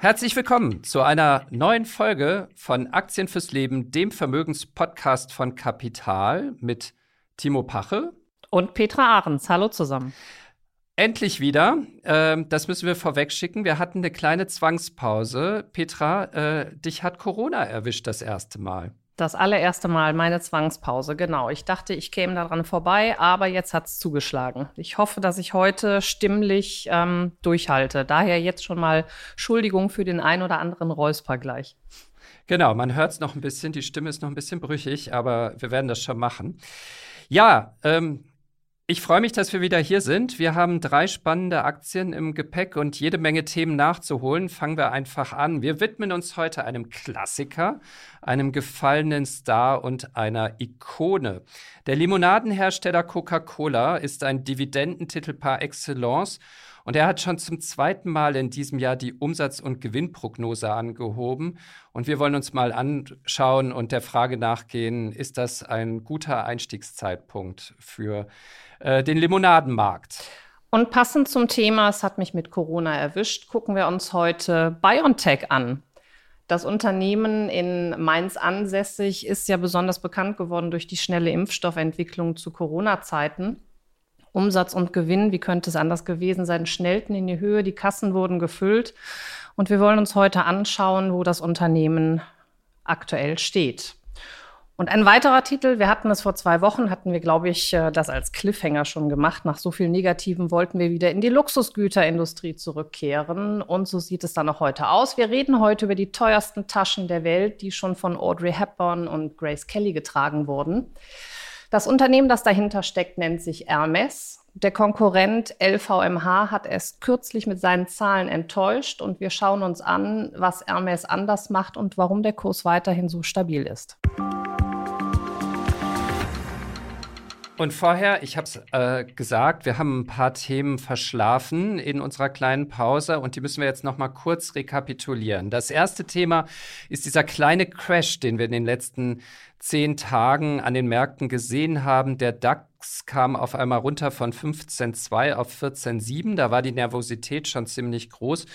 Herzlich willkommen zu einer neuen Folge von Aktien fürs Leben, dem Vermögenspodcast von Kapital mit Timo Pache und Petra Ahrens. Hallo zusammen. Endlich wieder. Ähm, das müssen wir vorweg schicken. Wir hatten eine kleine Zwangspause. Petra, äh, dich hat Corona erwischt das erste Mal. Das allererste Mal meine Zwangspause, genau. Ich dachte, ich käme daran vorbei, aber jetzt hat es zugeschlagen. Ich hoffe, dass ich heute stimmlich ähm, durchhalte. Daher jetzt schon mal Entschuldigung für den ein oder anderen Räusper gleich. Genau, man hört es noch ein bisschen, die Stimme ist noch ein bisschen brüchig, aber wir werden das schon machen. Ja, ähm, ich freue mich, dass wir wieder hier sind. Wir haben drei spannende Aktien im Gepäck und jede Menge Themen nachzuholen. Fangen wir einfach an. Wir widmen uns heute einem Klassiker, einem gefallenen Star und einer Ikone. Der Limonadenhersteller Coca-Cola ist ein Dividendentitel par excellence und er hat schon zum zweiten Mal in diesem Jahr die Umsatz- und Gewinnprognose angehoben. Und wir wollen uns mal anschauen und der Frage nachgehen, ist das ein guter Einstiegszeitpunkt für äh, den Limonadenmarkt? Und passend zum Thema, es hat mich mit Corona erwischt, gucken wir uns heute BioNTech an. Das Unternehmen in Mainz ansässig ist ja besonders bekannt geworden durch die schnelle Impfstoffentwicklung zu Corona-Zeiten. Umsatz und Gewinn, wie könnte es anders gewesen sein, schnellten in die Höhe, die Kassen wurden gefüllt. Und wir wollen uns heute anschauen, wo das Unternehmen aktuell steht. Und ein weiterer Titel, wir hatten es vor zwei Wochen, hatten wir, glaube ich, äh, das als Cliffhanger schon gemacht. Nach so viel Negativen wollten wir wieder in die Luxusgüterindustrie zurückkehren. Und so sieht es dann auch heute aus. Wir reden heute über die teuersten Taschen der Welt, die schon von Audrey Hepburn und Grace Kelly getragen wurden. Das Unternehmen, das dahinter steckt, nennt sich Hermes. Der Konkurrent LVMH hat es kürzlich mit seinen Zahlen enttäuscht und wir schauen uns an, was Hermes anders macht und warum der Kurs weiterhin so stabil ist. Und vorher, ich habe es äh, gesagt, wir haben ein paar Themen verschlafen in unserer kleinen Pause und die müssen wir jetzt noch mal kurz rekapitulieren. Das erste Thema ist dieser kleine Crash, den wir in den letzten zehn Tagen an den Märkten gesehen haben. Der DAX kam auf einmal runter von 15,2 auf 14,7. Da war die Nervosität schon ziemlich groß.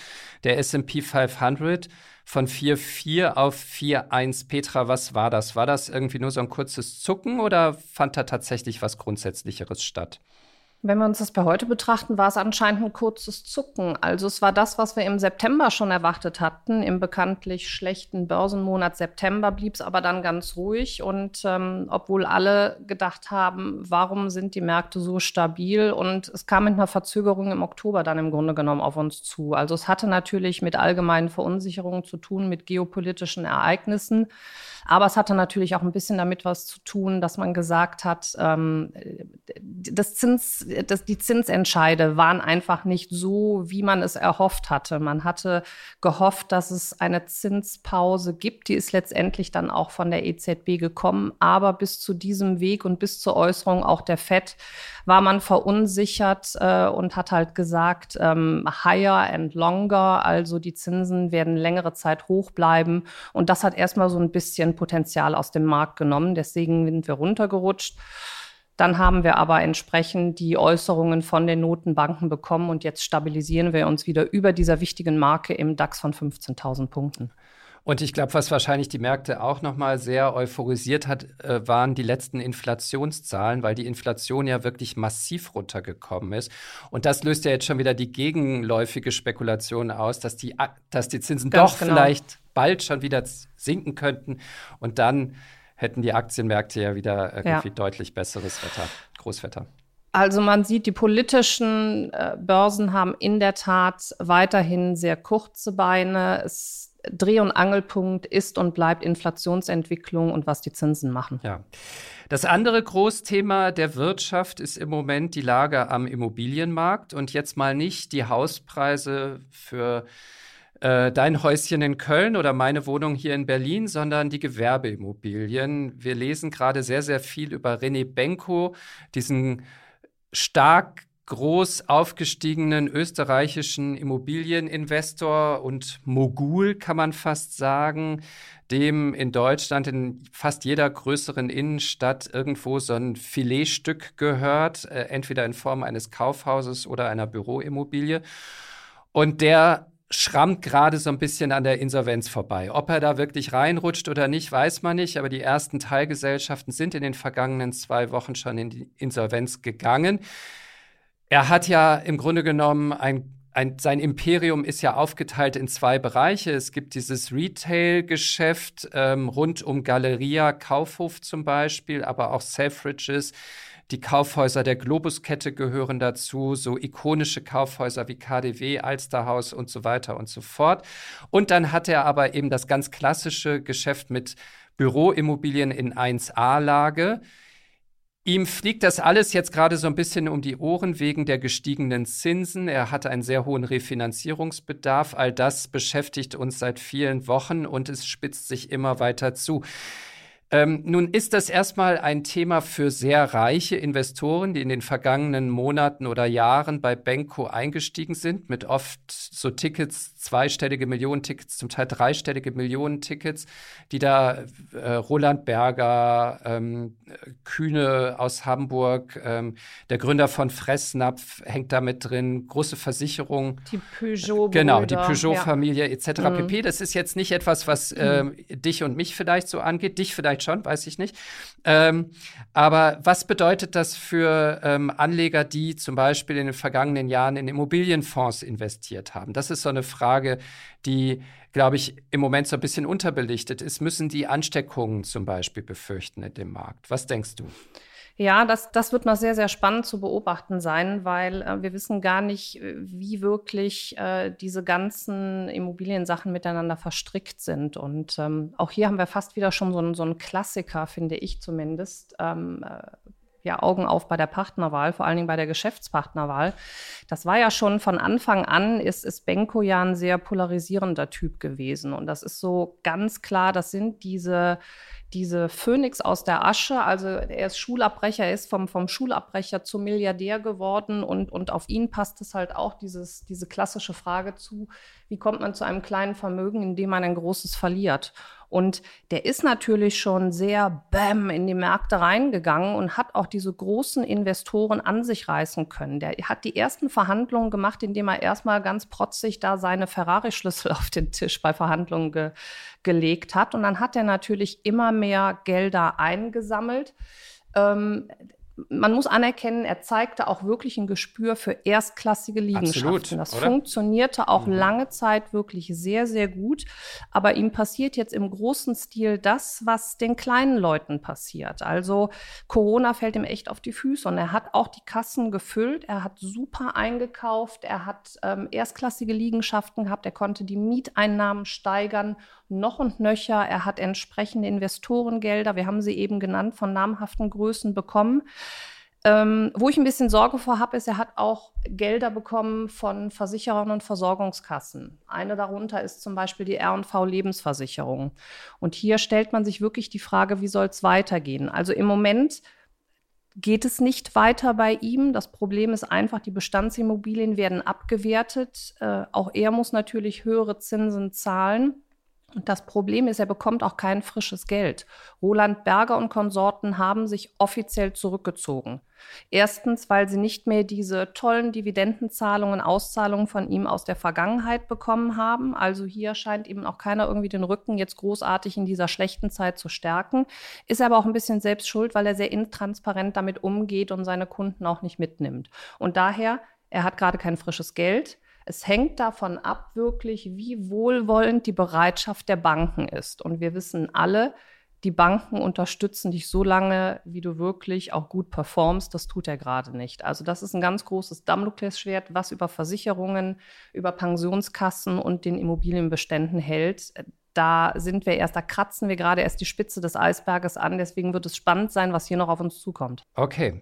Der S&P 500 von 4,4 auf 4,1. Petra, was war das? War das irgendwie nur so ein kurzes Zucken oder fand da tatsächlich was Grundsätzlicheres statt? Wenn wir uns das bei heute betrachten, war es anscheinend ein kurzes Zucken. Also es war das, was wir im September schon erwartet hatten. Im bekanntlich schlechten Börsenmonat September blieb es aber dann ganz ruhig. Und ähm, obwohl alle gedacht haben, warum sind die Märkte so stabil? Und es kam mit einer Verzögerung im Oktober dann im Grunde genommen auf uns zu. Also es hatte natürlich mit allgemeinen Verunsicherungen zu tun, mit geopolitischen Ereignissen. Aber es hatte natürlich auch ein bisschen damit was zu tun, dass man gesagt hat, ähm, das Zins, das, die Zinsentscheide waren einfach nicht so, wie man es erhofft hatte. Man hatte gehofft, dass es eine Zinspause gibt. Die ist letztendlich dann auch von der EZB gekommen. Aber bis zu diesem Weg und bis zur Äußerung auch der FED war man verunsichert äh, und hat halt gesagt, ähm, higher and longer, also die Zinsen werden längere Zeit hoch bleiben. Und das hat erstmal so ein bisschen Potenzial aus dem Markt genommen. Deswegen sind wir runtergerutscht. Dann haben wir aber entsprechend die Äußerungen von den Notenbanken bekommen und jetzt stabilisieren wir uns wieder über dieser wichtigen Marke im DAX von 15.000 Punkten. Und ich glaube, was wahrscheinlich die Märkte auch noch mal sehr euphorisiert hat, äh, waren die letzten Inflationszahlen, weil die Inflation ja wirklich massiv runtergekommen ist. Und das löst ja jetzt schon wieder die gegenläufige Spekulation aus, dass die, dass die Zinsen Ganz doch genau. vielleicht bald schon wieder sinken könnten. Und dann hätten die Aktienmärkte ja wieder irgendwie ja. deutlich besseres Wetter, Großwetter. Also man sieht, die politischen äh, Börsen haben in der Tat weiterhin sehr kurze Beine. Es Dreh- und Angelpunkt ist und bleibt Inflationsentwicklung und was die Zinsen machen. Ja. Das andere Großthema der Wirtschaft ist im Moment die Lage am Immobilienmarkt und jetzt mal nicht die Hauspreise für äh, dein Häuschen in Köln oder meine Wohnung hier in Berlin, sondern die Gewerbeimmobilien. Wir lesen gerade sehr, sehr viel über René Benko, diesen stark groß aufgestiegenen österreichischen Immobilieninvestor und Mogul, kann man fast sagen, dem in Deutschland in fast jeder größeren Innenstadt irgendwo so ein Filetstück gehört, äh, entweder in Form eines Kaufhauses oder einer Büroimmobilie. Und der schrammt gerade so ein bisschen an der Insolvenz vorbei. Ob er da wirklich reinrutscht oder nicht, weiß man nicht, aber die ersten Teilgesellschaften sind in den vergangenen zwei Wochen schon in die Insolvenz gegangen. Er hat ja im Grunde genommen ein ein, sein Imperium ist ja aufgeteilt in zwei Bereiche. Es gibt dieses Retail-Geschäft ähm, rund um Galeria, Kaufhof zum Beispiel, aber auch Selfridges. Die Kaufhäuser der Globus-Kette gehören dazu, so ikonische Kaufhäuser wie KDW, Alsterhaus und so weiter und so fort. Und dann hat er aber eben das ganz klassische Geschäft mit Büroimmobilien in 1A-Lage. Ihm fliegt das alles jetzt gerade so ein bisschen um die Ohren wegen der gestiegenen Zinsen. Er hat einen sehr hohen Refinanzierungsbedarf. All das beschäftigt uns seit vielen Wochen und es spitzt sich immer weiter zu. Ähm, nun ist das erstmal ein Thema für sehr reiche Investoren, die in den vergangenen Monaten oder Jahren bei Benko eingestiegen sind, mit oft so Tickets, zweistellige Millionen-Tickets, zum Teil dreistellige Millionen-Tickets, die da äh, Roland Berger, ähm, Kühne aus Hamburg, ähm, der Gründer von Fressnapf hängt da mit drin, große Versicherungen. Die Peugeot. Genau, die Peugeot-Familie ja. etc. Mhm. pp. Das ist jetzt nicht etwas, was äh, mhm. dich und mich vielleicht so angeht, dich vielleicht schon, weiß ich nicht. Ähm, aber was bedeutet das für ähm, Anleger, die zum Beispiel in den vergangenen Jahren in Immobilienfonds investiert haben? Das ist so eine Frage, die, glaube ich, im Moment so ein bisschen unterbelichtet ist. Müssen die Ansteckungen zum Beispiel befürchten in dem Markt? Was denkst du? Ja, das, das wird noch sehr, sehr spannend zu beobachten sein, weil äh, wir wissen gar nicht, äh, wie wirklich äh, diese ganzen Immobiliensachen miteinander verstrickt sind. Und ähm, auch hier haben wir fast wieder schon so, einen, so einen Klassiker, finde ich zumindest. Ähm, äh, ja, Augen auf bei der Partnerwahl, vor allen Dingen bei der Geschäftspartnerwahl. Das war ja schon von Anfang an, ist, ist Benko ja ein sehr polarisierender Typ gewesen. Und das ist so ganz klar, das sind diese diese Phönix aus der Asche, also er ist Schulabbrecher, er ist vom, vom Schulabbrecher zum Milliardär geworden und, und auf ihn passt es halt auch dieses, diese klassische Frage zu, wie kommt man zu einem kleinen Vermögen, indem man ein großes verliert? Und der ist natürlich schon sehr bam in die Märkte reingegangen und hat auch diese großen Investoren an sich reißen können. Der hat die ersten Verhandlungen gemacht, indem er erstmal ganz protzig da seine Ferrari-Schlüssel auf den Tisch bei Verhandlungen ge gelegt hat. Und dann hat er natürlich immer mehr Gelder eingesammelt. Ähm, man muss anerkennen, er zeigte auch wirklich ein Gespür für erstklassige Liegenschaften. Absolut, das oder? funktionierte auch mhm. lange Zeit wirklich sehr, sehr gut. Aber ihm passiert jetzt im großen Stil das, was den kleinen Leuten passiert. Also Corona fällt ihm echt auf die Füße und er hat auch die Kassen gefüllt. Er hat super eingekauft. Er hat ähm, erstklassige Liegenschaften gehabt. Er konnte die Mieteinnahmen steigern noch und nöcher. Er hat entsprechende Investorengelder, wir haben sie eben genannt, von namhaften Größen bekommen. Ähm, wo ich ein bisschen Sorge vor habe, ist, er hat auch Gelder bekommen von Versicherern und Versorgungskassen. Eine darunter ist zum Beispiel die R&V Lebensversicherung. Und hier stellt man sich wirklich die Frage, wie soll es weitergehen? Also im Moment geht es nicht weiter bei ihm. Das Problem ist einfach, die Bestandsimmobilien werden abgewertet. Äh, auch er muss natürlich höhere Zinsen zahlen. Und das Problem ist, er bekommt auch kein frisches Geld. Roland Berger und Konsorten haben sich offiziell zurückgezogen. Erstens, weil sie nicht mehr diese tollen Dividendenzahlungen, Auszahlungen von ihm aus der Vergangenheit bekommen haben. Also hier scheint eben auch keiner irgendwie den Rücken jetzt großartig in dieser schlechten Zeit zu stärken. Ist aber auch ein bisschen selbst schuld, weil er sehr intransparent damit umgeht und seine Kunden auch nicht mitnimmt. Und daher, er hat gerade kein frisches Geld. Es hängt davon ab, wirklich, wie wohlwollend die Bereitschaft der Banken ist. Und wir wissen alle, die Banken unterstützen dich so lange, wie du wirklich auch gut performst. Das tut er gerade nicht. Also das ist ein ganz großes Damoklesschwert, was über Versicherungen, über Pensionskassen und den Immobilienbeständen hält da sind wir erst, da kratzen wir gerade erst die Spitze des Eisberges an. Deswegen wird es spannend sein, was hier noch auf uns zukommt. Okay.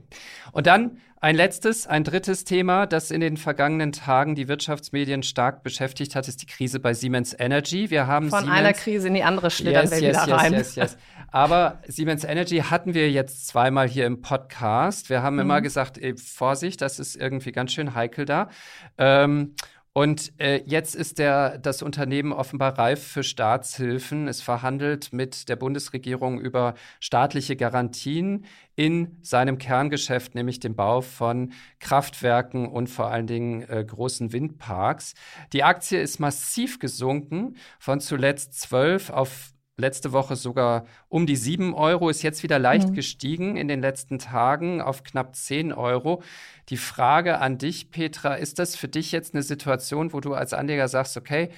Und dann ein letztes, ein drittes Thema, das in den vergangenen Tagen die Wirtschaftsmedien stark beschäftigt hat, ist die Krise bei Siemens Energy. Wir haben von Siemens, einer Krise in die andere schlittern yes, wir yes, wieder rein. Yes, yes, yes. Aber Siemens Energy hatten wir jetzt zweimal hier im Podcast. Wir haben mhm. immer gesagt, ey, Vorsicht, das ist irgendwie ganz schön heikel da. Ähm, und äh, jetzt ist der, das Unternehmen offenbar reif für Staatshilfen. Es verhandelt mit der Bundesregierung über staatliche Garantien in seinem Kerngeschäft, nämlich dem Bau von Kraftwerken und vor allen Dingen äh, großen Windparks. Die Aktie ist massiv gesunken von zuletzt 12 auf letzte Woche sogar um die 7 Euro, ist jetzt wieder leicht mhm. gestiegen in den letzten Tagen auf knapp 10 Euro. Die Frage an dich, Petra, ist das für dich jetzt eine Situation, wo du als Anleger sagst, okay,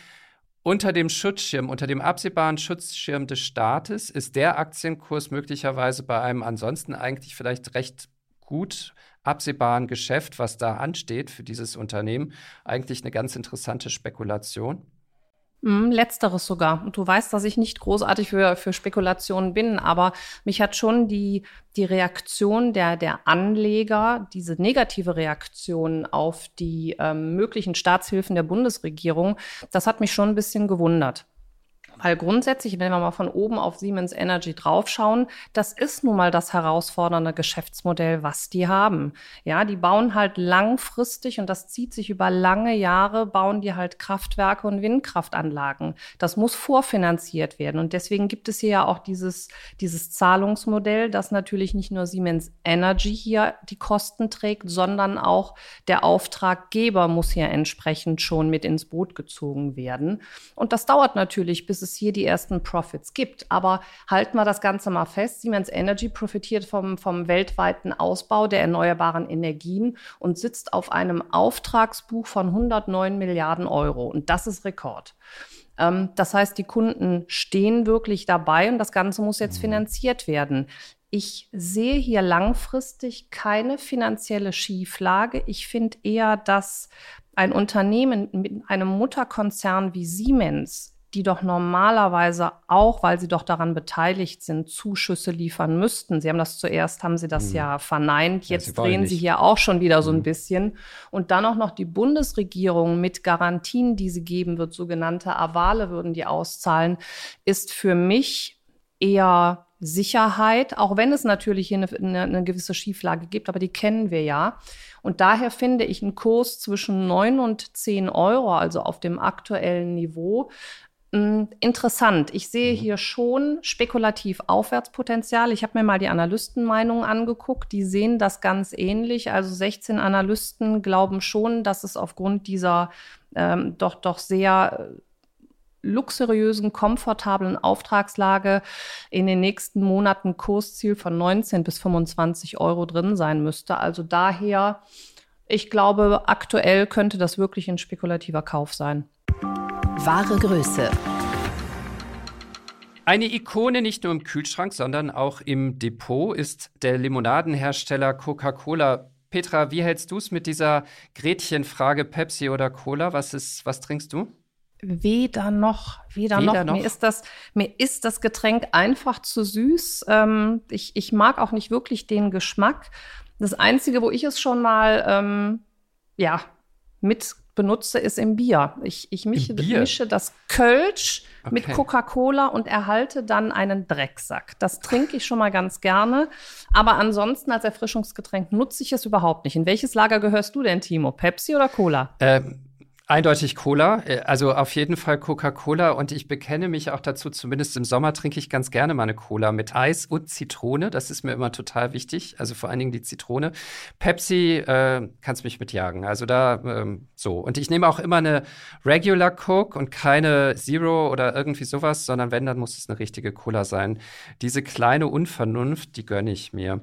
unter dem Schutzschirm, unter dem absehbaren Schutzschirm des Staates ist der Aktienkurs möglicherweise bei einem ansonsten eigentlich vielleicht recht gut absehbaren Geschäft, was da ansteht für dieses Unternehmen, eigentlich eine ganz interessante Spekulation? Mm, letzteres sogar. Und du weißt, dass ich nicht großartig für, für Spekulationen bin, aber mich hat schon die, die Reaktion der, der Anleger, diese negative Reaktion auf die ähm, möglichen Staatshilfen der Bundesregierung, das hat mich schon ein bisschen gewundert. Weil grundsätzlich, wenn wir mal von oben auf Siemens Energy draufschauen, das ist nun mal das herausfordernde Geschäftsmodell, was die haben. Ja, die bauen halt langfristig und das zieht sich über lange Jahre, bauen die halt Kraftwerke und Windkraftanlagen. Das muss vorfinanziert werden. Und deswegen gibt es hier ja auch dieses, dieses Zahlungsmodell, dass natürlich nicht nur Siemens Energy hier die Kosten trägt, sondern auch der Auftraggeber muss hier entsprechend schon mit ins Boot gezogen werden. Und das dauert natürlich, bis es hier die ersten Profits gibt. Aber halten wir das Ganze mal fest. Siemens Energy profitiert vom, vom weltweiten Ausbau der erneuerbaren Energien und sitzt auf einem Auftragsbuch von 109 Milliarden Euro. Und das ist Rekord. Ähm, das heißt, die Kunden stehen wirklich dabei und das Ganze muss jetzt mhm. finanziert werden. Ich sehe hier langfristig keine finanzielle Schieflage. Ich finde eher, dass ein Unternehmen mit einem Mutterkonzern wie Siemens die doch normalerweise auch, weil sie doch daran beteiligt sind, Zuschüsse liefern müssten. Sie haben das zuerst, haben sie das mhm. ja verneint. Jetzt ja, sie drehen sie hier auch schon wieder so ein mhm. bisschen. Und dann auch noch die Bundesregierung mit Garantien, die sie geben wird, sogenannte Avale würden die auszahlen, ist für mich eher Sicherheit, auch wenn es natürlich hier eine, eine, eine gewisse Schieflage gibt, aber die kennen wir ja. Und daher finde ich einen Kurs zwischen 9 und 10 Euro, also auf dem aktuellen Niveau, interessant. Ich sehe mhm. hier schon spekulativ Aufwärtspotenzial. Ich habe mir mal die Analystenmeinungen angeguckt. Die sehen das ganz ähnlich. Also 16 Analysten glauben schon, dass es aufgrund dieser ähm, doch, doch sehr äh, luxuriösen, komfortablen Auftragslage in den nächsten Monaten Kursziel von 19 bis 25 Euro drin sein müsste. Also daher, ich glaube, aktuell könnte das wirklich ein spekulativer Kauf sein. Wahre Größe. Eine Ikone nicht nur im Kühlschrank, sondern auch im Depot ist der Limonadenhersteller Coca-Cola. Petra, wie hältst du es mit dieser Gretchenfrage Pepsi oder Cola? Was, ist, was trinkst du? Weder noch, weder, weder noch. noch. Mir, ist das, mir ist das Getränk einfach zu süß. Ähm, ich, ich mag auch nicht wirklich den Geschmack. Das Einzige, wo ich es schon mal ähm, ja, mit benutze, ist im Bier. Ich, ich mische, Bier? mische das Kölsch okay. mit Coca-Cola und erhalte dann einen Drecksack. Das trinke ich schon mal ganz gerne. Aber ansonsten als Erfrischungsgetränk nutze ich es überhaupt nicht. In welches Lager gehörst du denn, Timo? Pepsi oder Cola? Ähm Eindeutig Cola, äh, also auf jeden Fall Coca-Cola und ich bekenne mich auch dazu, zumindest im Sommer trinke ich ganz gerne mal eine Cola mit Eis und Zitrone, das ist mir immer total wichtig, also vor allen Dingen die Zitrone. Pepsi äh, kannst mich mitjagen, also da ähm, so. Und ich nehme auch immer eine Regular Coke und keine Zero oder irgendwie sowas, sondern wenn, dann muss es eine richtige Cola sein. Diese kleine Unvernunft, die gönne ich mir.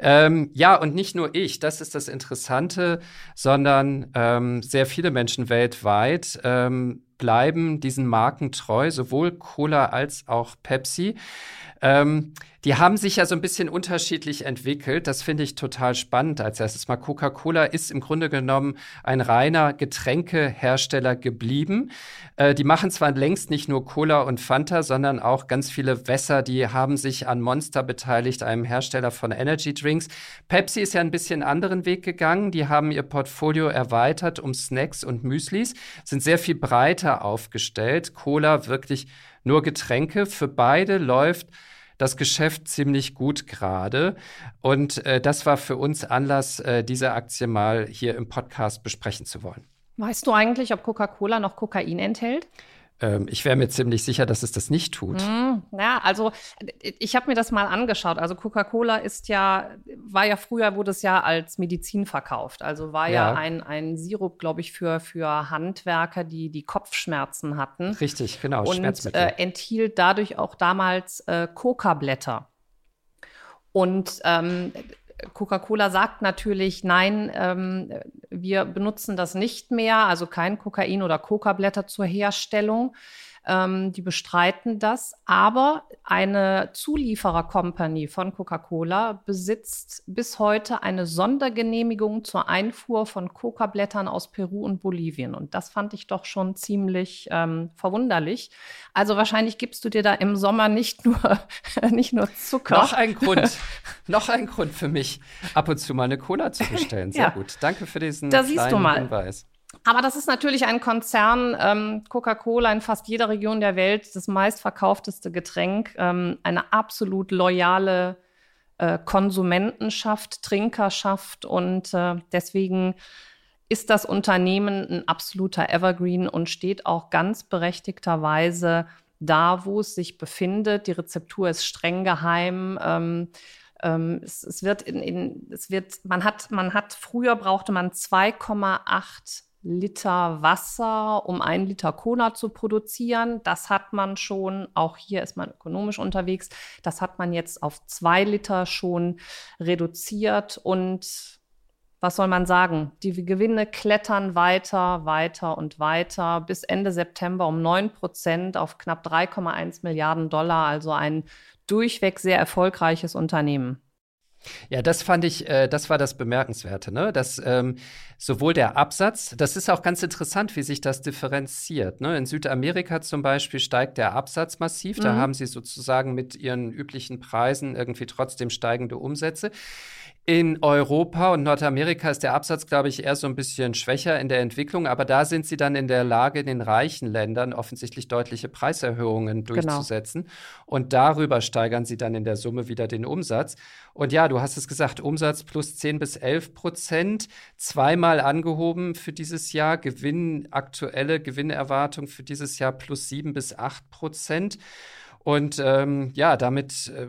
Ähm, ja, und nicht nur ich, das ist das Interessante, sondern ähm, sehr viele Menschen weltweit ähm, bleiben diesen Marken treu, sowohl Cola als auch Pepsi. Ähm, die haben sich ja so ein bisschen unterschiedlich entwickelt. Das finde ich total spannend. Als erstes mal Coca-Cola ist im Grunde genommen ein reiner Getränkehersteller geblieben. Äh, die machen zwar längst nicht nur Cola und Fanta, sondern auch ganz viele Wässer. Die haben sich an Monster beteiligt, einem Hersteller von Energy Drinks. Pepsi ist ja ein bisschen anderen Weg gegangen. Die haben ihr Portfolio erweitert um Snacks und Müslis, sind sehr viel breiter aufgestellt. Cola wirklich nur Getränke. Für beide läuft das Geschäft ziemlich gut gerade. Und äh, das war für uns Anlass, äh, diese Aktie mal hier im Podcast besprechen zu wollen. Weißt du eigentlich, ob Coca-Cola noch Kokain enthält? Ähm, ich wäre mir ziemlich sicher, dass es das nicht tut. Mm, ja, also ich habe mir das mal angeschaut. Also Coca-Cola ist ja, war ja früher, wurde es ja als Medizin verkauft. Also war ja, ja ein, ein Sirup, glaube ich, für, für Handwerker, die die Kopfschmerzen hatten. Richtig, genau. Und äh, enthielt dadurch auch damals äh, Coca-Blätter. Und ähm, Coca-Cola sagt natürlich, nein, ähm, wir benutzen das nicht mehr, also kein Kokain oder Coca-Blätter zur Herstellung. Ähm, die bestreiten das. Aber eine Zulieferer-Company von Coca-Cola besitzt bis heute eine Sondergenehmigung zur Einfuhr von Coca-Blättern aus Peru und Bolivien. Und das fand ich doch schon ziemlich ähm, verwunderlich. Also wahrscheinlich gibst du dir da im Sommer nicht nur, nicht nur Zucker. Noch ein Grund, noch ein Grund für mich, ab und zu mal eine Cola zu bestellen. Sehr ja. gut. Danke für diesen da kleinen Hinweis. Aber das ist natürlich ein Konzern, ähm, Coca-Cola in fast jeder Region der Welt, das meistverkaufteste Getränk, ähm, eine absolut loyale äh, Konsumentenschaft, Trinkerschaft und äh, deswegen ist das Unternehmen ein absoluter Evergreen und steht auch ganz berechtigterweise da, wo es sich befindet. Die Rezeptur ist streng geheim. Ähm, ähm, es, es, wird in, in, es wird, man hat, man hat, früher brauchte man 2,8 Liter Wasser, um ein Liter Cola zu produzieren. Das hat man schon, auch hier ist man ökonomisch unterwegs, das hat man jetzt auf zwei Liter schon reduziert und was soll man sagen? Die Gewinne klettern weiter, weiter und weiter bis Ende September um 9 Prozent auf knapp 3,1 Milliarden Dollar, also ein durchweg sehr erfolgreiches Unternehmen. Ja, das fand ich, äh, das war das Bemerkenswerte, ne? Dass ähm, sowohl der Absatz, das ist auch ganz interessant, wie sich das differenziert. Ne? In Südamerika zum Beispiel steigt der Absatz massiv, mhm. da haben sie sozusagen mit ihren üblichen Preisen irgendwie trotzdem steigende Umsätze. In Europa und Nordamerika ist der Absatz, glaube ich, eher so ein bisschen schwächer in der Entwicklung, aber da sind sie dann in der Lage, in den reichen Ländern offensichtlich deutliche Preiserhöhungen genau. durchzusetzen. Genau. Und darüber steigern sie dann in der Summe wieder den Umsatz. Und ja, du hast es gesagt, Umsatz plus 10 bis 11 Prozent, zweimal angehoben für dieses Jahr, Gewinn, aktuelle Gewinnerwartung für dieses Jahr plus 7 bis 8 Prozent. Und ähm, ja, damit äh,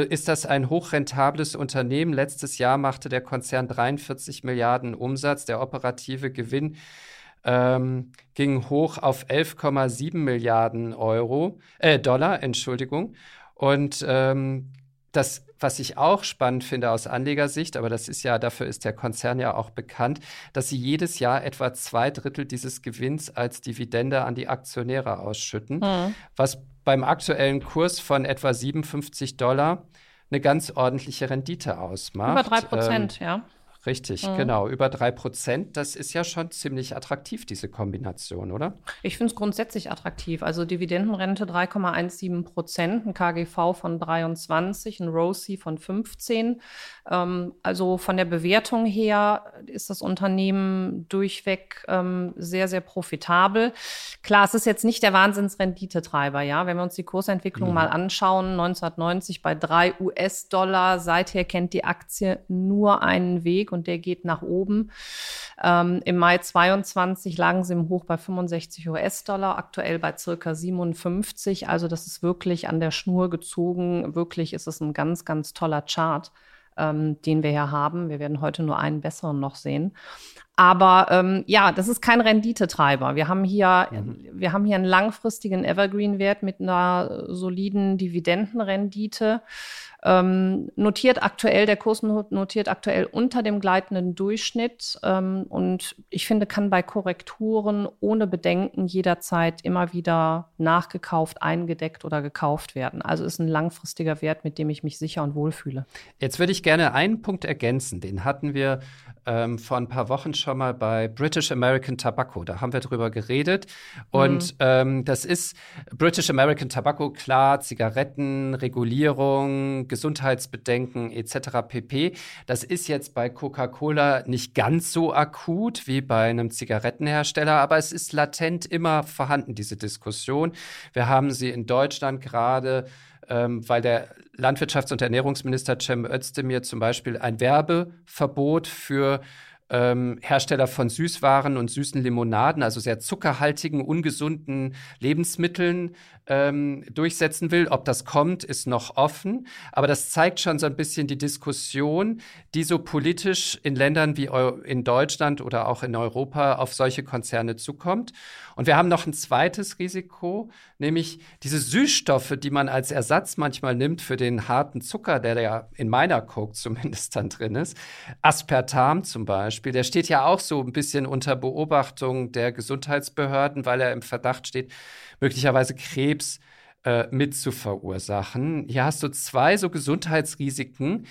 ist das ein hochrentables Unternehmen. Letztes Jahr machte der Konzern 43 Milliarden Umsatz. Der operative Gewinn ähm, ging hoch auf 11,7 Milliarden Euro, äh, Dollar, Entschuldigung. Und ähm, das, was ich auch spannend finde aus Anlegersicht, aber das ist ja, dafür ist der Konzern ja auch bekannt, dass sie jedes Jahr etwa zwei Drittel dieses Gewinns als Dividende an die Aktionäre ausschütten, mhm. was beim aktuellen Kurs von etwa 57 Dollar eine ganz ordentliche Rendite ausmacht. Über drei Prozent, ähm, ja. Richtig, mhm. genau. Über drei Prozent, das ist ja schon ziemlich attraktiv, diese Kombination, oder? Ich finde es grundsätzlich attraktiv. Also Dividendenrente 3,17 Prozent, ein KGV von 23, ein ROSI von 15. Ähm, also von der Bewertung her ist das Unternehmen durchweg ähm, sehr, sehr profitabel. Klar, es ist jetzt nicht der Wahnsinnsrenditetreiber, ja. Wenn wir uns die Kursentwicklung mhm. mal anschauen, 1990 bei drei US-Dollar, seither kennt die Aktie nur einen Weg und der geht nach oben. Ähm, Im Mai 22 lagen sie im Hoch bei 65 US-Dollar, aktuell bei circa 57. Also das ist wirklich an der Schnur gezogen. Wirklich ist es ein ganz, ganz toller Chart. Ähm, den wir hier haben. Wir werden heute nur einen besseren noch sehen. Aber ähm, ja, das ist kein Renditetreiber. Wir haben hier, mhm. wir haben hier einen langfristigen Evergreen-Wert mit einer soliden Dividendenrendite. Ähm, notiert aktuell, der Kurs notiert aktuell unter dem gleitenden Durchschnitt ähm, und ich finde, kann bei Korrekturen ohne Bedenken jederzeit immer wieder nachgekauft, eingedeckt oder gekauft werden. Also ist ein langfristiger Wert, mit dem ich mich sicher und wohl fühle. Jetzt würde ich gerne einen Punkt ergänzen. Den hatten wir ähm, vor ein paar Wochen schon mal bei British American Tobacco. Da haben wir drüber geredet. Und mhm. ähm, das ist British American Tobacco, klar, Zigaretten, Regulierung, Gesundheitsbedenken etc. pp. Das ist jetzt bei Coca-Cola nicht ganz so akut wie bei einem Zigarettenhersteller, aber es ist latent immer vorhanden, diese Diskussion. Wir haben sie in Deutschland gerade ähm, weil der Landwirtschafts- und Ernährungsminister Cem Özdemir zum Beispiel ein Werbeverbot für ähm, Hersteller von Süßwaren und süßen Limonaden, also sehr zuckerhaltigen, ungesunden Lebensmitteln ähm, durchsetzen will. Ob das kommt, ist noch offen. Aber das zeigt schon so ein bisschen die Diskussion, die so politisch in Ländern wie in Deutschland oder auch in Europa auf solche Konzerne zukommt. Und wir haben noch ein zweites Risiko, nämlich diese Süßstoffe, die man als Ersatz manchmal nimmt für den harten Zucker, der ja in meiner Coke zumindest dann drin ist. Aspartam zum Beispiel, der steht ja auch so ein bisschen unter Beobachtung der Gesundheitsbehörden, weil er im Verdacht steht, möglicherweise Krebs äh, mit zu verursachen. Hier hast du zwei so Gesundheitsrisiken,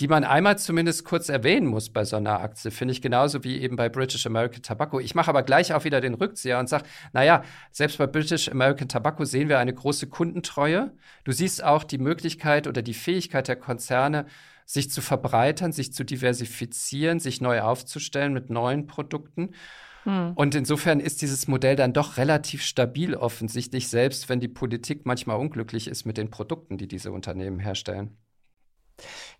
die man einmal zumindest kurz erwähnen muss bei so einer Aktie, finde ich genauso wie eben bei British American Tobacco. Ich mache aber gleich auch wieder den Rückzieher und sage, naja, selbst bei British American Tobacco sehen wir eine große Kundentreue. Du siehst auch die Möglichkeit oder die Fähigkeit der Konzerne, sich zu verbreitern, sich zu diversifizieren, sich neu aufzustellen mit neuen Produkten. Hm. Und insofern ist dieses Modell dann doch relativ stabil offensichtlich, selbst wenn die Politik manchmal unglücklich ist mit den Produkten, die diese Unternehmen herstellen.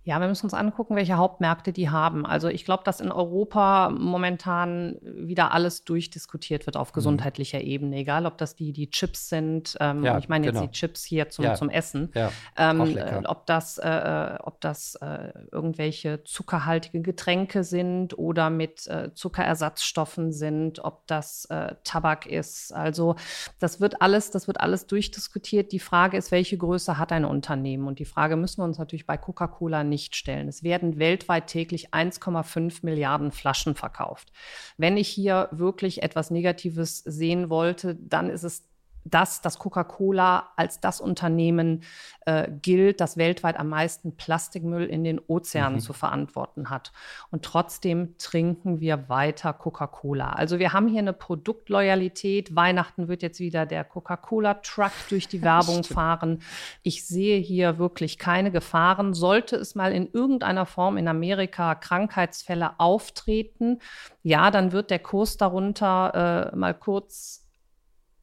Ja, wir müssen uns angucken, welche Hauptmärkte die haben. Also ich glaube, dass in Europa momentan wieder alles durchdiskutiert wird auf mhm. gesundheitlicher mhm. Ebene, egal ob das die, die Chips sind, ähm, ja, ich meine jetzt genau. die Chips hier zum, ja. zum Essen, ja, ähm, äh, ob das, äh, ob das äh, irgendwelche zuckerhaltige Getränke sind oder mit äh, Zuckerersatzstoffen sind, ob das äh, Tabak ist. Also das wird alles, das wird alles durchdiskutiert. Die Frage ist, welche Größe hat ein Unternehmen? Und die Frage müssen wir uns natürlich bei Coca-Cola nicht stellen. Es werden weltweit täglich 1,5 Milliarden Flaschen verkauft. Wenn ich hier wirklich etwas Negatives sehen wollte, dann ist es dass das Coca-Cola als das Unternehmen äh, gilt, das weltweit am meisten Plastikmüll in den Ozeanen mhm. zu verantworten hat. Und trotzdem trinken wir weiter Coca-Cola. Also wir haben hier eine Produktloyalität. Weihnachten wird jetzt wieder der Coca-Cola-Truck durch die Werbung fahren. Ich sehe hier wirklich keine Gefahren. Sollte es mal in irgendeiner Form in Amerika Krankheitsfälle auftreten, ja, dann wird der Kurs darunter äh, mal kurz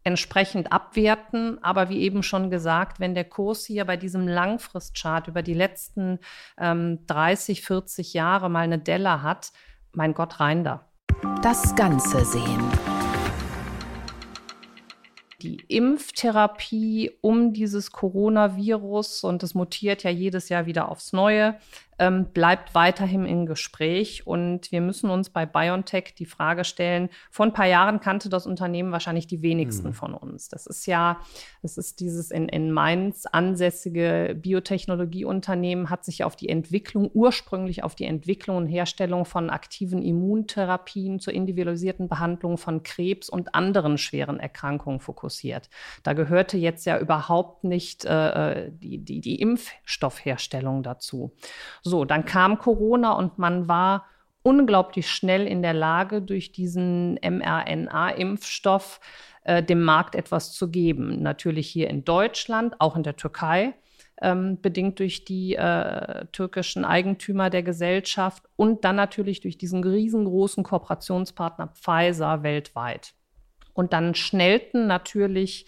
entsprechend abwerten. Aber wie eben schon gesagt, wenn der Kurs hier bei diesem Langfristchart über die letzten ähm, 30, 40 Jahre mal eine Delle hat, mein Gott, rein da. Das Ganze sehen. Die Impftherapie um dieses Coronavirus, und es mutiert ja jedes Jahr wieder aufs Neue, ähm, bleibt weiterhin im Gespräch. Und wir müssen uns bei BioNTech die Frage stellen, vor ein paar Jahren kannte das Unternehmen wahrscheinlich die wenigsten mhm. von uns. Das ist ja, das ist dieses in, in Mainz ansässige Biotechnologieunternehmen, hat sich auf die Entwicklung, ursprünglich auf die Entwicklung und Herstellung von aktiven Immuntherapien zur individualisierten Behandlung von Krebs und anderen schweren Erkrankungen fokussiert. Da gehörte jetzt ja überhaupt nicht äh, äh die, die, die Impfstoffherstellung dazu. So, dann kam Corona und man war unglaublich schnell in der Lage, durch diesen mRNA-Impfstoff äh, dem Markt etwas zu geben. Natürlich hier in Deutschland, auch in der Türkei, ähm, bedingt durch die äh, türkischen Eigentümer der Gesellschaft und dann natürlich durch diesen riesengroßen Kooperationspartner Pfizer weltweit. Und dann schnellten natürlich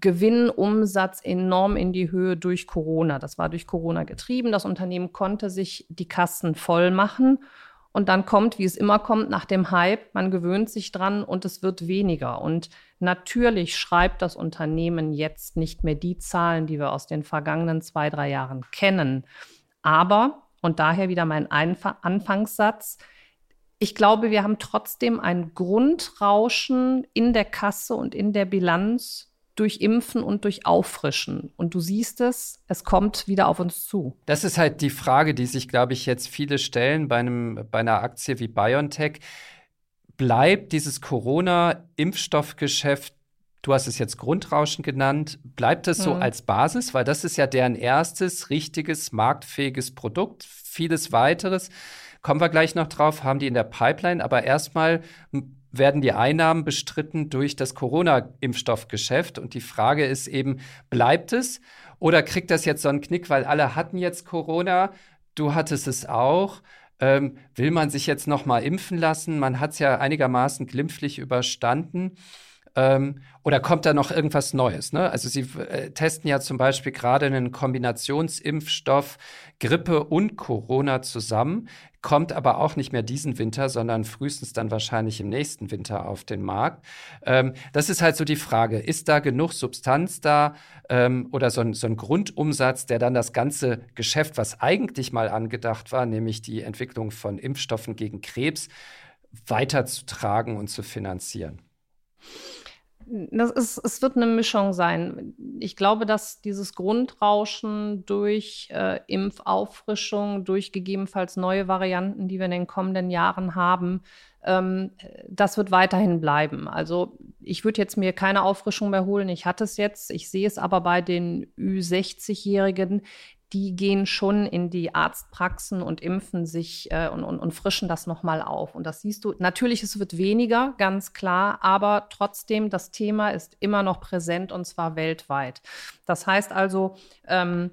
Gewinn, Umsatz enorm in die Höhe durch Corona. Das war durch Corona getrieben. Das Unternehmen konnte sich die Kassen voll machen. Und dann kommt, wie es immer kommt, nach dem Hype, man gewöhnt sich dran und es wird weniger. Und natürlich schreibt das Unternehmen jetzt nicht mehr die Zahlen, die wir aus den vergangenen zwei, drei Jahren kennen. Aber, und daher wieder mein Anfangssatz, Ich glaube, wir haben trotzdem ein Grundrauschen in der Kasse und in der Bilanz durch Impfen und durch Auffrischen. Und du siehst es, es kommt wieder auf uns zu. Das ist halt die Frage, die sich, glaube ich, jetzt viele stellen bei, einem, bei einer Aktie wie BioNTech. Bleibt dieses Corona-Impfstoffgeschäft Du hast es jetzt Grundrauschen genannt. Bleibt es so mhm. als Basis? Weil das ist ja deren erstes richtiges, marktfähiges Produkt. Vieles weiteres kommen wir gleich noch drauf, haben die in der Pipeline. Aber erstmal werden die Einnahmen bestritten durch das Corona-Impfstoffgeschäft. Und die Frage ist eben, bleibt es oder kriegt das jetzt so einen Knick, weil alle hatten jetzt Corona, du hattest es auch. Ähm, will man sich jetzt noch mal impfen lassen? Man hat es ja einigermaßen glimpflich überstanden. Ähm, oder kommt da noch irgendwas Neues? Ne? Also Sie äh, testen ja zum Beispiel gerade einen Kombinationsimpfstoff Grippe und Corona zusammen, kommt aber auch nicht mehr diesen Winter, sondern frühestens dann wahrscheinlich im nächsten Winter auf den Markt. Ähm, das ist halt so die Frage, ist da genug Substanz da ähm, oder so ein, so ein Grundumsatz, der dann das ganze Geschäft, was eigentlich mal angedacht war, nämlich die Entwicklung von Impfstoffen gegen Krebs, weiterzutragen und zu finanzieren? Das ist, es wird eine Mischung sein. Ich glaube, dass dieses Grundrauschen durch äh, Impfauffrischung, durch gegebenenfalls neue Varianten, die wir in den kommenden Jahren haben, ähm, das wird weiterhin bleiben. Also ich würde jetzt mir keine Auffrischung mehr holen. Ich hatte es jetzt. Ich sehe es aber bei den Ü60-Jährigen, die gehen schon in die Arztpraxen und impfen sich äh, und, und, und frischen das nochmal auf. Und das siehst du. Natürlich, es wird weniger, ganz klar, aber trotzdem, das Thema ist immer noch präsent und zwar weltweit. Das heißt also, ähm,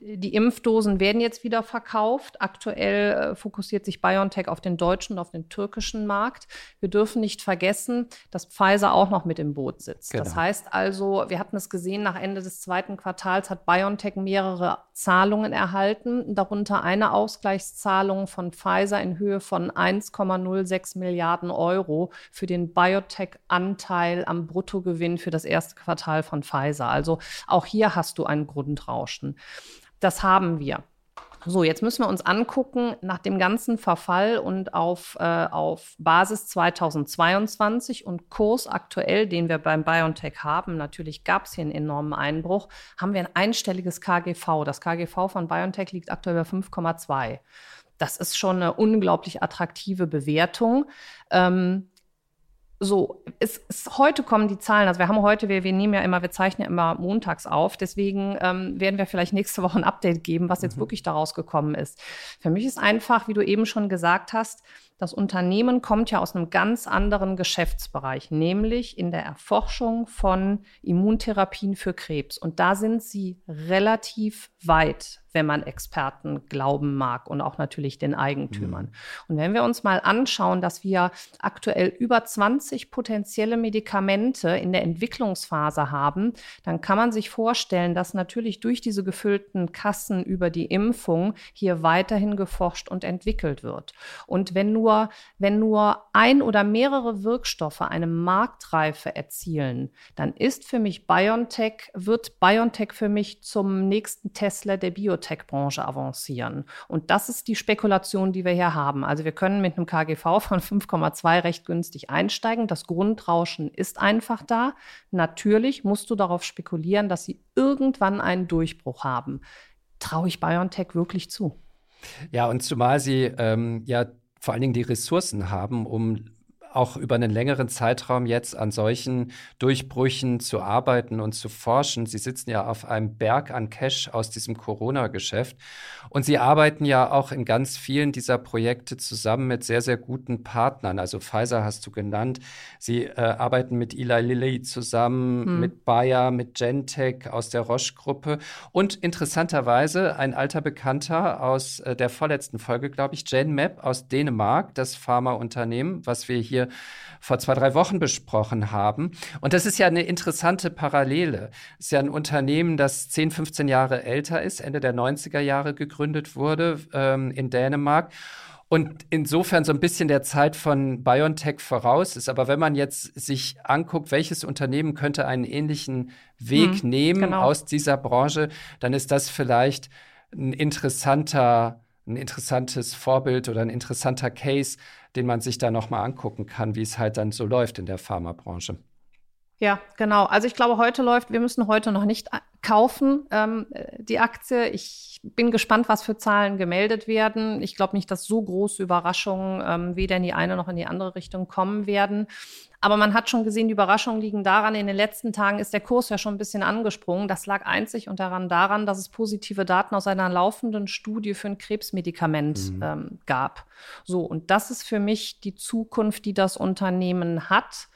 die Impfdosen werden jetzt wieder verkauft. Aktuell äh, fokussiert sich BioNTech auf den deutschen und auf den türkischen Markt. Wir dürfen nicht vergessen, dass Pfizer auch noch mit im Boot sitzt. Genau. Das heißt also, wir hatten es gesehen, nach Ende des zweiten Quartals hat BioNTech mehrere Zahlungen erhalten, darunter eine Ausgleichszahlung von Pfizer in Höhe von 1,06 Milliarden Euro für den Biotech-Anteil am Bruttogewinn für das erste Quartal von Pfizer. Also auch hier hast du ein Grundrauschen. Das haben wir. So, jetzt müssen wir uns angucken, nach dem ganzen Verfall und auf, äh, auf Basis 2022 und Kurs aktuell, den wir beim BioNTech haben, natürlich gab es hier einen enormen Einbruch, haben wir ein einstelliges KGV. Das KGV von BioNTech liegt aktuell bei 5,2. Das ist schon eine unglaublich attraktive Bewertung. Ähm, so, es, es, heute kommen die Zahlen, also wir haben heute, wir, wir nehmen ja immer, wir zeichnen ja immer montags auf, deswegen ähm, werden wir vielleicht nächste Woche ein Update geben, was jetzt mhm. wirklich daraus gekommen ist. Für mich ist einfach, wie du eben schon gesagt hast, das Unternehmen kommt ja aus einem ganz anderen Geschäftsbereich, nämlich in der Erforschung von Immuntherapien für Krebs. Und da sind sie relativ weit, wenn man Experten glauben mag und auch natürlich den Eigentümern. Mhm. Und wenn wir uns mal anschauen, dass wir aktuell über 20 potenzielle Medikamente in der Entwicklungsphase haben, dann kann man sich vorstellen, dass natürlich durch diese gefüllten Kassen über die Impfung hier weiterhin geforscht und entwickelt wird. Und wenn nur, wenn nur ein oder mehrere Wirkstoffe eine Marktreife erzielen, dann ist für mich BioNTech, wird BioNTech für mich zum nächsten Tesla der Biotech-Branche avancieren. Und das ist die Spekulation, die wir hier haben. Also wir können mit einem KGV von 5,2 recht günstig einsteigen. Das Grundrauschen ist einfach da. Natürlich musst du darauf spekulieren, dass sie irgendwann einen Durchbruch haben. Traue ich BioNTech wirklich zu? Ja, und zumal sie ähm, ja vor allen Dingen die Ressourcen haben, um auch über einen längeren Zeitraum jetzt an solchen Durchbrüchen zu arbeiten und zu forschen. Sie sitzen ja auf einem Berg an Cash aus diesem Corona-Geschäft und Sie arbeiten ja auch in ganz vielen dieser Projekte zusammen mit sehr, sehr guten Partnern. Also Pfizer hast du genannt. Sie äh, arbeiten mit Eli Lilly zusammen, hm. mit Bayer, mit Gentech aus der Roche-Gruppe und interessanterweise ein alter Bekannter aus äh, der vorletzten Folge, glaube ich, Genmap aus Dänemark, das Pharmaunternehmen, was wir hier vor zwei, drei Wochen besprochen haben. Und das ist ja eine interessante Parallele. Es ist ja ein Unternehmen, das 10, 15 Jahre älter ist, Ende der 90er Jahre gegründet wurde ähm, in Dänemark und insofern so ein bisschen der Zeit von BioNTech voraus ist. Aber wenn man jetzt sich anguckt, welches Unternehmen könnte einen ähnlichen Weg hm, nehmen genau. aus dieser Branche, dann ist das vielleicht ein interessanter ein interessantes Vorbild oder ein interessanter Case, den man sich da nochmal angucken kann, wie es halt dann so läuft in der Pharmabranche. Ja, genau. Also ich glaube, heute läuft, wir müssen heute noch nicht kaufen, ähm, die Aktie. Ich bin gespannt, was für Zahlen gemeldet werden. Ich glaube nicht, dass so große Überraschungen ähm, weder in die eine noch in die andere Richtung kommen werden. Aber man hat schon gesehen, die Überraschungen liegen daran, in den letzten Tagen ist der Kurs ja schon ein bisschen angesprungen. Das lag einzig und daran daran, dass es positive Daten aus einer laufenden Studie für ein Krebsmedikament mhm. ähm, gab. So, und das ist für mich die Zukunft, die das Unternehmen hat.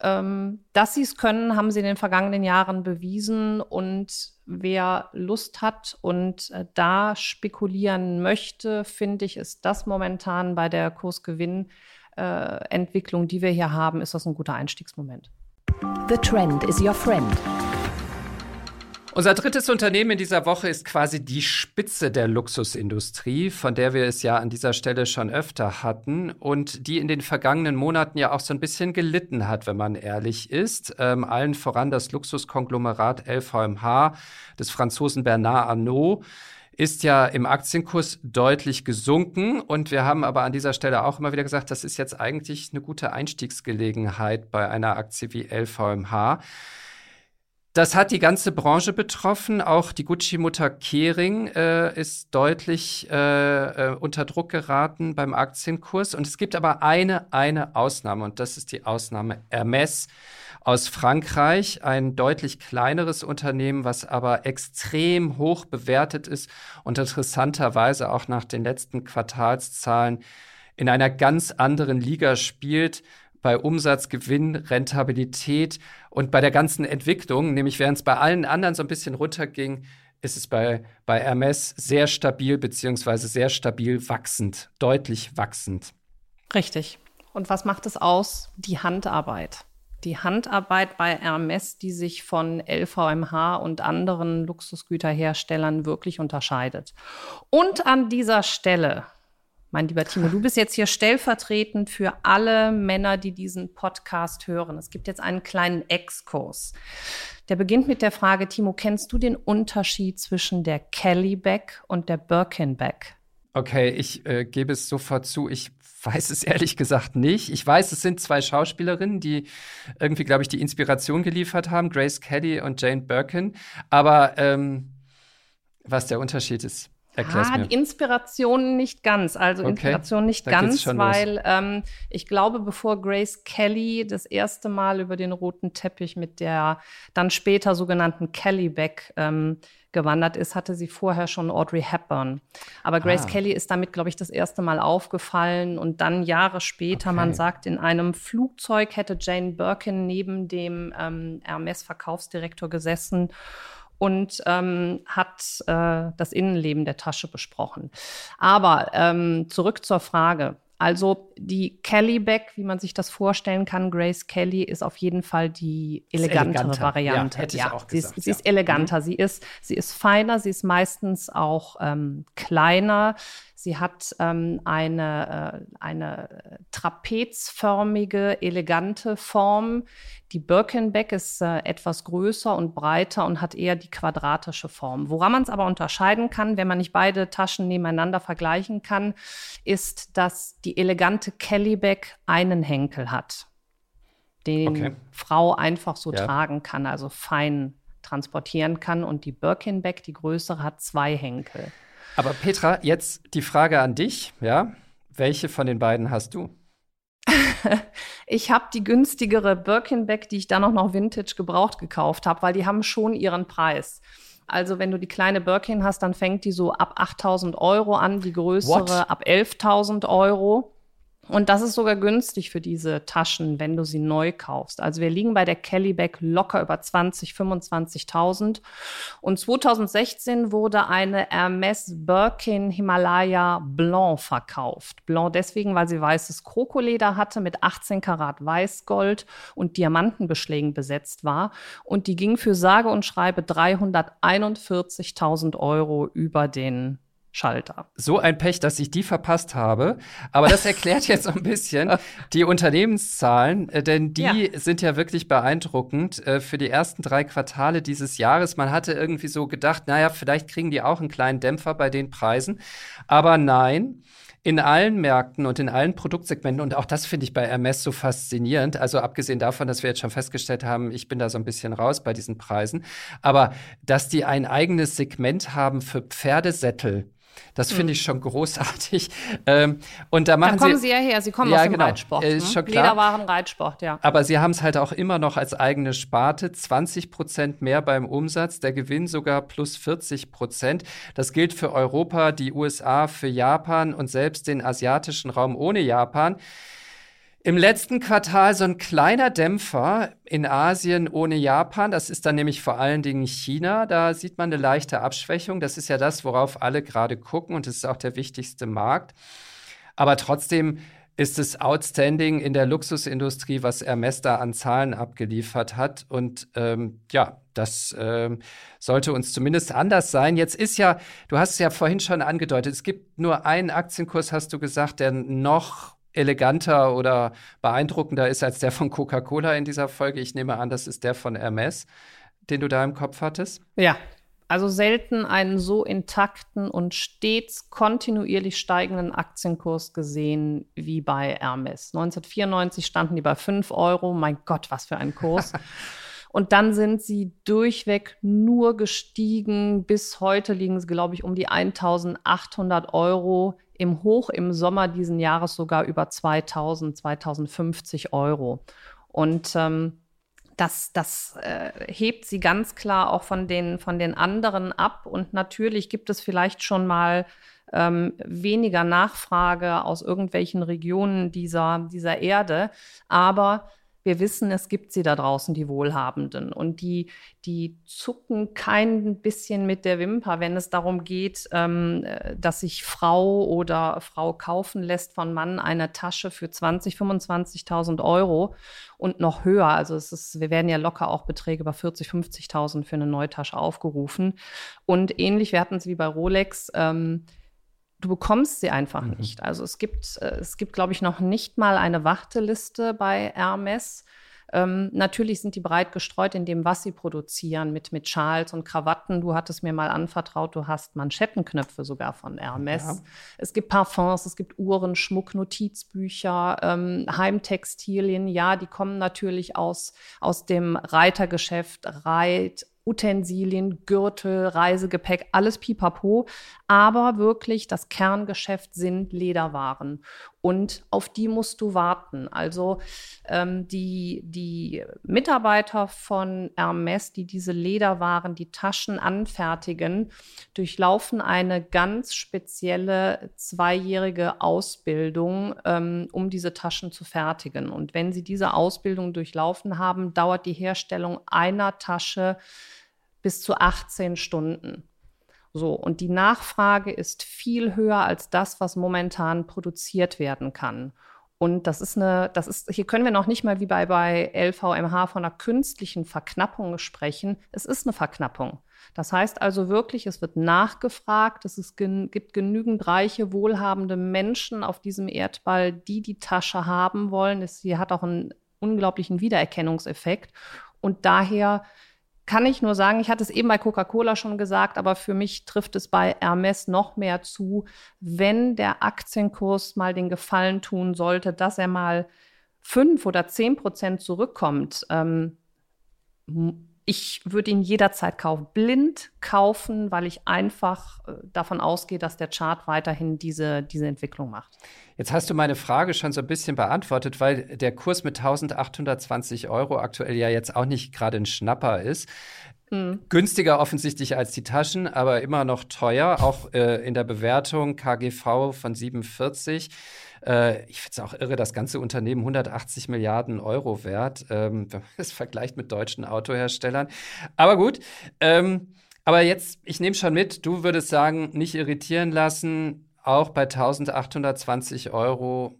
Ähm, dass sie es können, haben sie in den vergangenen Jahren bewiesen. Und wer Lust hat und äh, da spekulieren möchte, finde ich, ist das momentan bei der Kursgewinnentwicklung, äh, die wir hier haben, ist das ein guter Einstiegsmoment. The Trend is your friend. Unser drittes Unternehmen in dieser Woche ist quasi die Spitze der Luxusindustrie, von der wir es ja an dieser Stelle schon öfter hatten und die in den vergangenen Monaten ja auch so ein bisschen gelitten hat, wenn man ehrlich ist. Ähm, allen voran das Luxuskonglomerat LVMH des Franzosen Bernard Arnault ist ja im Aktienkurs deutlich gesunken. Und wir haben aber an dieser Stelle auch immer wieder gesagt, das ist jetzt eigentlich eine gute Einstiegsgelegenheit bei einer Aktie wie LVMH. Das hat die ganze Branche betroffen. Auch die Gucci-Mutter Kering äh, ist deutlich äh, äh, unter Druck geraten beim Aktienkurs. Und es gibt aber eine, eine Ausnahme. Und das ist die Ausnahme Hermes aus Frankreich. Ein deutlich kleineres Unternehmen, was aber extrem hoch bewertet ist und interessanterweise auch nach den letzten Quartalszahlen in einer ganz anderen Liga spielt bei Umsatz, Gewinn, Rentabilität und bei der ganzen Entwicklung, nämlich während es bei allen anderen so ein bisschen runterging, ist es bei, bei Hermes sehr stabil beziehungsweise sehr stabil wachsend, deutlich wachsend. Richtig. Und was macht es aus? Die Handarbeit. Die Handarbeit bei Hermes, die sich von LVMH und anderen Luxusgüterherstellern wirklich unterscheidet. Und an dieser Stelle mein lieber Timo, du bist jetzt hier stellvertretend für alle Männer, die diesen Podcast hören. Es gibt jetzt einen kleinen Exkurs. Der beginnt mit der Frage, Timo, kennst du den Unterschied zwischen der Kelly Bag und der Birkin Bag? Okay, ich äh, gebe es sofort zu. Ich weiß es ehrlich gesagt nicht. Ich weiß, es sind zwei Schauspielerinnen, die irgendwie, glaube ich, die Inspiration geliefert haben, Grace Kelly und Jane Birkin. Aber ähm, was der Unterschied ist, Erklär's ah, mir. Inspiration nicht ganz. Also okay. Inspiration nicht da ganz, weil ähm, ich glaube, bevor Grace Kelly das erste Mal über den roten Teppich mit der dann später sogenannten Kelly Beck ähm, gewandert ist, hatte sie vorher schon Audrey Hepburn. Aber Grace ah. Kelly ist damit, glaube ich, das erste Mal aufgefallen und dann Jahre später, okay. man sagt, in einem Flugzeug hätte Jane Birkin neben dem ähm, Hermes-Verkaufsdirektor gesessen und ähm, hat äh, das Innenleben der Tasche besprochen. Aber ähm, zurück zur Frage. Also die Kelly Bag, wie man sich das vorstellen kann, Grace Kelly ist auf jeden Fall die elegantere eleganter. Variante. Ja, hätte ich ja, auch gesagt, sie ist, sie ist eleganter, mhm. sie ist, sie ist feiner, sie ist meistens auch ähm, kleiner. Sie hat ähm, eine, äh, eine trapezförmige, elegante Form. Die Birkenbeck ist äh, etwas größer und breiter und hat eher die quadratische Form. Woran man es aber unterscheiden kann, wenn man nicht beide Taschen nebeneinander vergleichen kann, ist, dass die elegante Kellyback einen Henkel hat, den okay. Frau einfach so ja. tragen kann, also fein transportieren kann. Und die Birkenbeck, die größere, hat zwei Henkel. Aber Petra, jetzt die Frage an dich, ja? Welche von den beiden hast du? ich habe die günstigere Birkenbeck, die ich dann auch noch Vintage gebraucht gekauft habe, weil die haben schon ihren Preis. Also wenn du die kleine Birkin hast, dann fängt die so ab 8000 Euro an, die größere What? ab 11.000 Euro. Und das ist sogar günstig für diese Taschen, wenn du sie neu kaufst. Also wir liegen bei der Kellyback locker über 20, 25.000. Und 2016 wurde eine Hermes Birkin Himalaya Blanc verkauft. Blanc deswegen, weil sie weißes Krokoleder hatte mit 18 Karat Weißgold und Diamantenbeschlägen besetzt war. Und die ging für sage und schreibe 341.000 Euro über den Schalter. So ein Pech, dass ich die verpasst habe. Aber das erklärt jetzt so ein bisschen die Unternehmenszahlen, äh, denn die ja. sind ja wirklich beeindruckend äh, für die ersten drei Quartale dieses Jahres. Man hatte irgendwie so gedacht, naja, vielleicht kriegen die auch einen kleinen Dämpfer bei den Preisen. Aber nein. in allen Märkten und in allen Produktsegmenten. Und auch das finde ich bei Hermes so faszinierend. Also abgesehen davon, dass wir jetzt schon festgestellt haben, ich bin da so ein bisschen raus bei diesen Preisen. Aber dass die ein eigenes Segment haben für Pferdesättel das finde ich hm. schon großartig. Ähm, und da machen da kommen Sie, Sie ja her, Sie kommen ja, aus dem genau, Reitsport. Ist ne? schon klar. Lederwaren, Reitsport, ja. Aber Sie haben es halt auch immer noch als eigene Sparte, 20 Prozent mehr beim Umsatz, der Gewinn sogar plus 40 Prozent. Das gilt für Europa, die USA, für Japan und selbst den asiatischen Raum ohne Japan. Im letzten Quartal so ein kleiner Dämpfer in Asien ohne Japan. Das ist dann nämlich vor allen Dingen China. Da sieht man eine leichte Abschwächung. Das ist ja das, worauf alle gerade gucken und es ist auch der wichtigste Markt. Aber trotzdem ist es outstanding in der Luxusindustrie, was Hermes da an Zahlen abgeliefert hat. Und ähm, ja, das ähm, sollte uns zumindest anders sein. Jetzt ist ja, du hast es ja vorhin schon angedeutet, es gibt nur einen Aktienkurs, hast du gesagt, der noch eleganter oder beeindruckender ist als der von Coca-Cola in dieser Folge. Ich nehme an, das ist der von Hermes, den du da im Kopf hattest. Ja, also selten einen so intakten und stets kontinuierlich steigenden Aktienkurs gesehen wie bei Hermes. 1994 standen die bei 5 Euro. Mein Gott, was für ein Kurs. Und dann sind sie durchweg nur gestiegen. Bis heute liegen sie, glaube ich, um die 1800 Euro im Hoch im Sommer diesen Jahres sogar über 2000, 2050 Euro. Und ähm, das, das äh, hebt sie ganz klar auch von den, von den anderen ab. Und natürlich gibt es vielleicht schon mal ähm, weniger Nachfrage aus irgendwelchen Regionen dieser, dieser Erde. Aber wir wissen, es gibt sie da draußen, die Wohlhabenden. Und die, die zucken kein bisschen mit der Wimper, wenn es darum geht, ähm, dass sich Frau oder Frau kaufen lässt von Mann eine Tasche für 20.000, 25.000 Euro und noch höher. Also es ist, wir werden ja locker auch Beträge über 40.000, 50.000 für eine Neutasche aufgerufen. Und ähnlich, wir hatten es wie bei Rolex, ähm, du bekommst sie einfach mhm. nicht. Also es gibt, äh, es gibt, glaube ich, noch nicht mal eine Warteliste bei Hermes. Ähm, natürlich sind die breit gestreut in dem, was sie produzieren, mit, mit Schals und Krawatten. Du hattest mir mal anvertraut, du hast Manschettenknöpfe sogar von Hermes. Ja. Es gibt Parfums, es gibt Uhren, Schmuck, Notizbücher, ähm, Heimtextilien. Ja, die kommen natürlich aus, aus dem Reitergeschäft, Reit, Utensilien, Gürtel, Reisegepäck, alles pipapo. Aber wirklich das Kerngeschäft sind Lederwaren. Und auf die musst du warten. Also ähm, die, die Mitarbeiter von Hermes, die diese Lederwaren, die Taschen anfertigen, durchlaufen eine ganz spezielle zweijährige Ausbildung, ähm, um diese Taschen zu fertigen. Und wenn sie diese Ausbildung durchlaufen haben, dauert die Herstellung einer Tasche bis zu 18 Stunden. So, und die Nachfrage ist viel höher als das, was momentan produziert werden kann. Und das ist eine, das ist, hier können wir noch nicht mal wie bei, bei LVMH von einer künstlichen Verknappung sprechen. Es ist eine Verknappung. Das heißt also wirklich, es wird nachgefragt, es ist, gibt genügend reiche, wohlhabende Menschen auf diesem Erdball, die die Tasche haben wollen. Es, sie hat auch einen unglaublichen Wiedererkennungseffekt. Und daher kann ich nur sagen, ich hatte es eben bei Coca-Cola schon gesagt, aber für mich trifft es bei Hermes noch mehr zu, wenn der Aktienkurs mal den Gefallen tun sollte, dass er mal fünf oder zehn Prozent zurückkommt. Ähm, ich würde ihn jederzeit kaufen, blind kaufen, weil ich einfach äh, davon ausgehe, dass der Chart weiterhin diese, diese Entwicklung macht. Jetzt hast du meine Frage schon so ein bisschen beantwortet, weil der Kurs mit 1820 Euro aktuell ja jetzt auch nicht gerade ein Schnapper ist. Mhm. Günstiger offensichtlich als die Taschen, aber immer noch teuer, auch äh, in der Bewertung KGV von 47. Äh, ich finde es auch irre, das ganze Unternehmen 180 Milliarden Euro wert, ähm, wenn man es vergleicht mit deutschen Autoherstellern. Aber gut. Ähm, aber jetzt, ich nehme schon mit, du würdest sagen, nicht irritieren lassen, auch bei 1820 Euro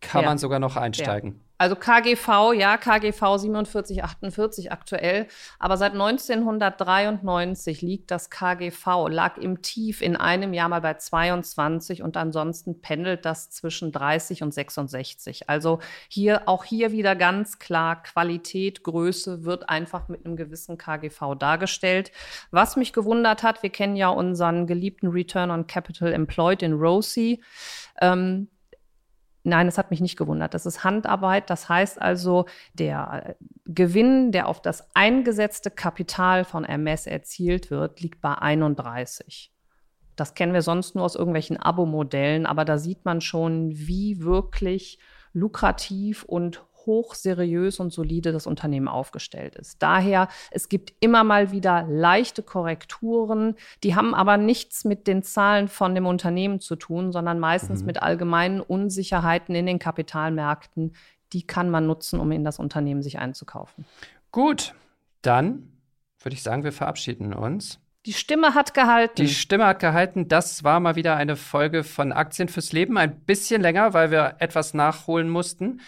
kann ja. man sogar noch einsteigen. Ja. Also KGV, ja, KGV 4748 aktuell, aber seit 1993 liegt das KGV, lag im Tief in einem Jahr mal bei 22 und ansonsten pendelt das zwischen 30 und 66. Also hier, auch hier wieder ganz klar, Qualität, Größe wird einfach mit einem gewissen KGV dargestellt. Was mich gewundert hat, wir kennen ja unseren geliebten Return on Capital Employed in ROSI. Ähm, Nein, es hat mich nicht gewundert. Das ist Handarbeit. Das heißt also, der Gewinn, der auf das eingesetzte Kapital von MS erzielt wird, liegt bei 31. Das kennen wir sonst nur aus irgendwelchen Abo-Modellen, aber da sieht man schon, wie wirklich lukrativ und hochseriös und solide das Unternehmen aufgestellt ist. Daher, es gibt immer mal wieder leichte Korrekturen, die haben aber nichts mit den Zahlen von dem Unternehmen zu tun, sondern meistens mhm. mit allgemeinen Unsicherheiten in den Kapitalmärkten. Die kann man nutzen, um in das Unternehmen sich einzukaufen. Gut, dann würde ich sagen, wir verabschieden uns. Die Stimme hat gehalten. Die Stimme hat gehalten. Das war mal wieder eine Folge von Aktien fürs Leben. Ein bisschen länger, weil wir etwas nachholen mussten.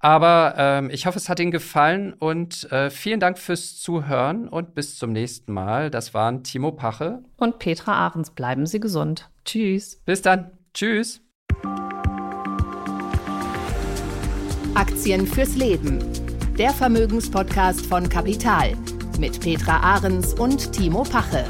Aber ähm, ich hoffe, es hat Ihnen gefallen und äh, vielen Dank fürs Zuhören und bis zum nächsten Mal. Das waren Timo Pache und Petra Ahrens. Bleiben Sie gesund. Tschüss. Bis dann. Tschüss. Aktien fürs Leben. Der Vermögenspodcast von Kapital mit Petra Ahrens und Timo Pache.